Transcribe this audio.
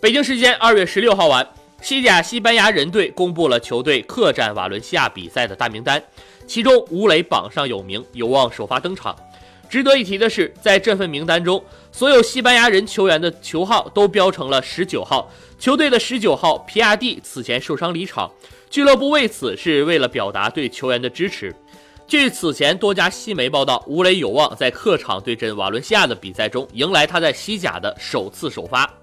北京时间二月十六号晚西甲西班牙人队公布了球队客战瓦伦西亚比赛的大名单其中吴磊榜上有名有望首发登场。值得一提的是在这份名单中所有西班牙人球员的球号都标成了十九号。球队的十九号皮亚蒂此前受伤离场俱乐部为此是为了表达对球员的支持。据此前多家西媒报道吴磊有望在客场对阵瓦伦西亚的比赛中迎来他在西甲的首次首发。